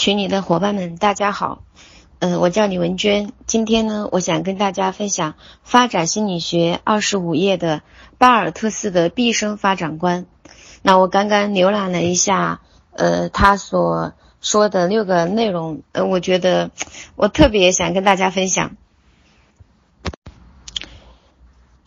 群里的伙伴们，大家好，嗯，我叫李文娟。今天呢，我想跟大家分享发展心理学二十五页的巴尔特斯的毕生发展观。那我刚刚浏览了一下，呃，他所说的六个内容，呃，我觉得我特别想跟大家分享。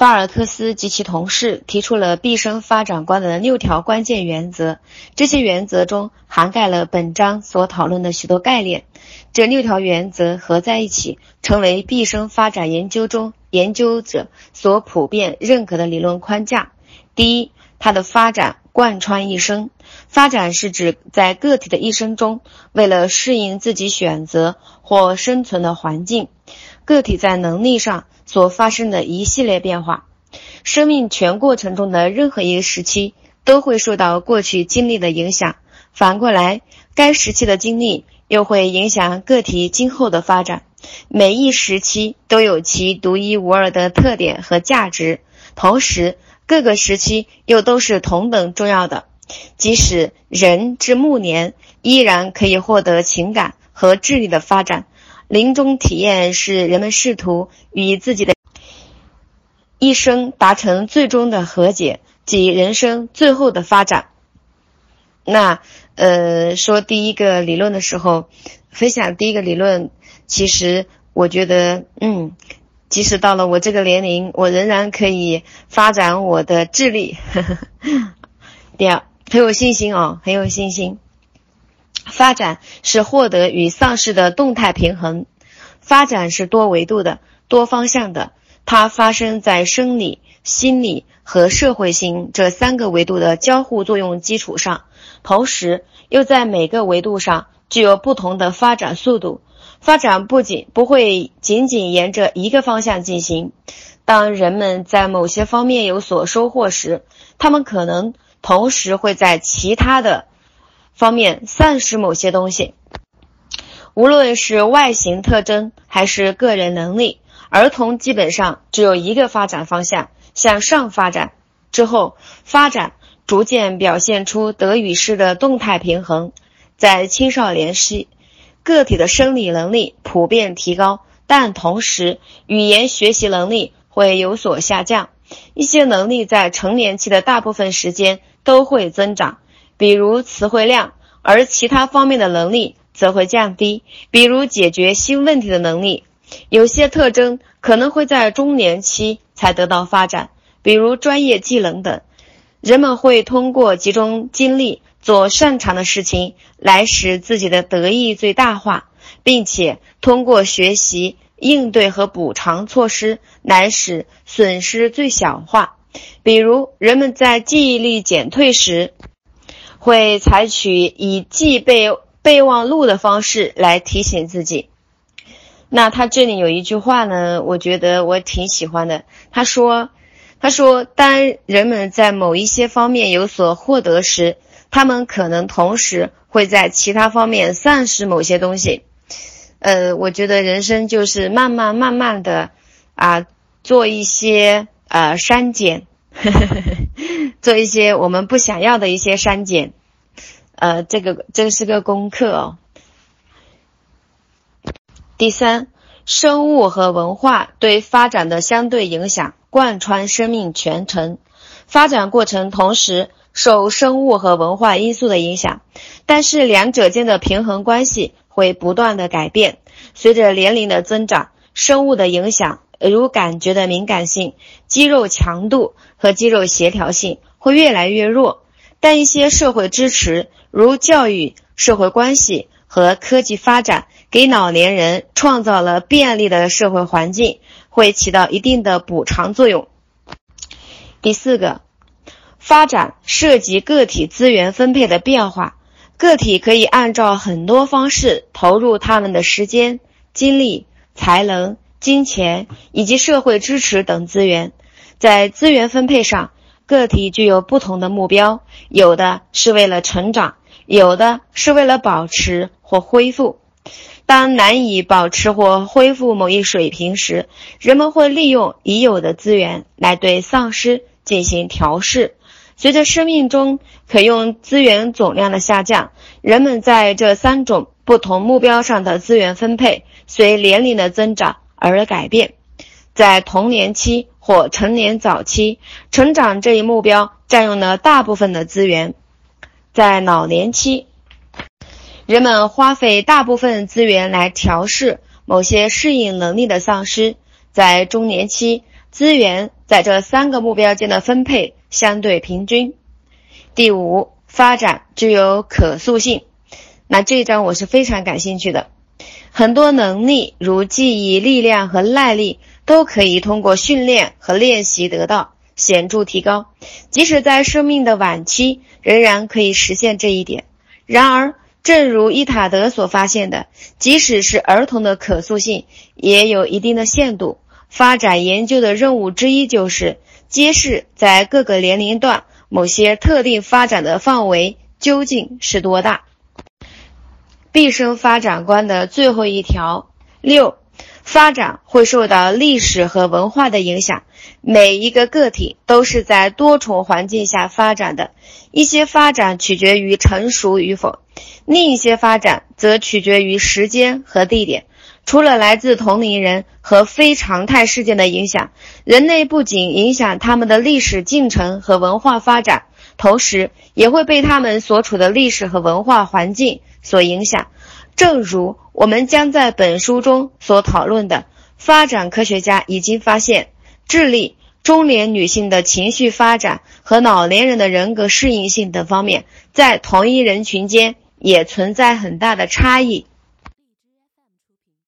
巴尔特斯及其同事提出了毕生发展观的六条关键原则，这些原则中涵盖了本章所讨论的许多概念。这六条原则合在一起，成为毕生发展研究中研究者所普遍认可的理论框架。第一，它的发展贯穿一生。发展是指在个体的一生中，为了适应自己选择或生存的环境，个体在能力上。所发生的一系列变化，生命全过程中的任何一个时期都会受到过去经历的影响。反过来，该时期的经历又会影响个体今后的发展。每一时期都有其独一无二的特点和价值，同时各个时期又都是同等重要的。即使人至暮年，依然可以获得情感和智力的发展。临终体验是人们试图与自己的一生达成最终的和解，即人生最后的发展。那呃，说第一个理论的时候，分享第一个理论，其实我觉得，嗯，即使到了我这个年龄，我仍然可以发展我的智力。第二，很有信心哦，很有信心。发展是获得与丧失的动态平衡，发展是多维度的、多方向的，它发生在生理、心理和社会性这三个维度的交互作用基础上，同时又在每个维度上具有不同的发展速度。发展不仅不会仅仅沿着一个方向进行。当人们在某些方面有所收获时，他们可能同时会在其他的。方面丧失某些东西，无论是外形特征还是个人能力，儿童基本上只有一个发展方向，向上发展。之后发展逐渐表现出得与失的动态平衡。在青少年时，个体的生理能力普遍提高，但同时语言学习能力会有所下降。一些能力在成年期的大部分时间都会增长。比如词汇量，而其他方面的能力则会降低，比如解决新问题的能力。有些特征可能会在中年期才得到发展，比如专业技能等。人们会通过集中精力做擅长的事情来使自己的得益最大化，并且通过学习应对和补偿措施来使损失最小化。比如，人们在记忆力减退时。会采取以记备备忘录的方式来提醒自己。那他这里有一句话呢，我觉得我挺喜欢的。他说：“他说，当人们在某一些方面有所获得时，他们可能同时会在其他方面丧失某些东西。”呃，我觉得人生就是慢慢慢慢的啊，做一些呃删减。做一些我们不想要的一些删减，呃，这个这是个功课哦。第三，生物和文化对发展的相对影响贯穿生命全程，发展过程同时受生物和文化因素的影响，但是两者间的平衡关系会不断的改变。随着年龄的增长，生物的影响。如感觉的敏感性、肌肉强度和肌肉协调性会越来越弱，但一些社会支持，如教育、社会关系和科技发展，给老年人创造了便利的社会环境，会起到一定的补偿作用。第四个，发展涉及个体资源分配的变化，个体可以按照很多方式投入他们的时间、精力、才能。金钱以及社会支持等资源，在资源分配上，个体具有不同的目标，有的是为了成长，有的是为了保持或恢复。当难以保持或恢复某一水平时，人们会利用已有的资源来对丧失进行调试。随着生命中可用资源总量的下降，人们在这三种不同目标上的资源分配随年龄的增长而改变。在童年期或成年早期，成长这一目标占用了大部分的资源；在老年期，人们花费大部分资源来调试某些适应能力的丧失；在中年期，资源在这三个目标间的分配相对平均。第五，发展具有可塑性。那这一章我是非常感兴趣的。很多能力，如记忆力量和耐力，都可以通过训练和练习得到显著提高。即使在生命的晚期，仍然可以实现这一点。然而，正如伊塔德所发现的，即使是儿童的可塑性也有一定的限度。发展研究的任务之一就是揭示在各个年龄段某些特定发展的范围究竟是多大。毕生发展观的最后一条六，发展会受到历史和文化的影响。每一个个体都是在多重环境下发展的，一些发展取决于成熟与否，另一些发展则取决于时间和地点。除了来自同龄人和非常态事件的影响，人类不仅影响他们的历史进程和文化发展，同时也会被他们所处的历史和文化环境所影响。正如我们将在本书中所讨论的，发展科学家已经发现，智力、中年女性的情绪发展和老年人的人格适应性等方面，在同一人群间也存在很大的差异。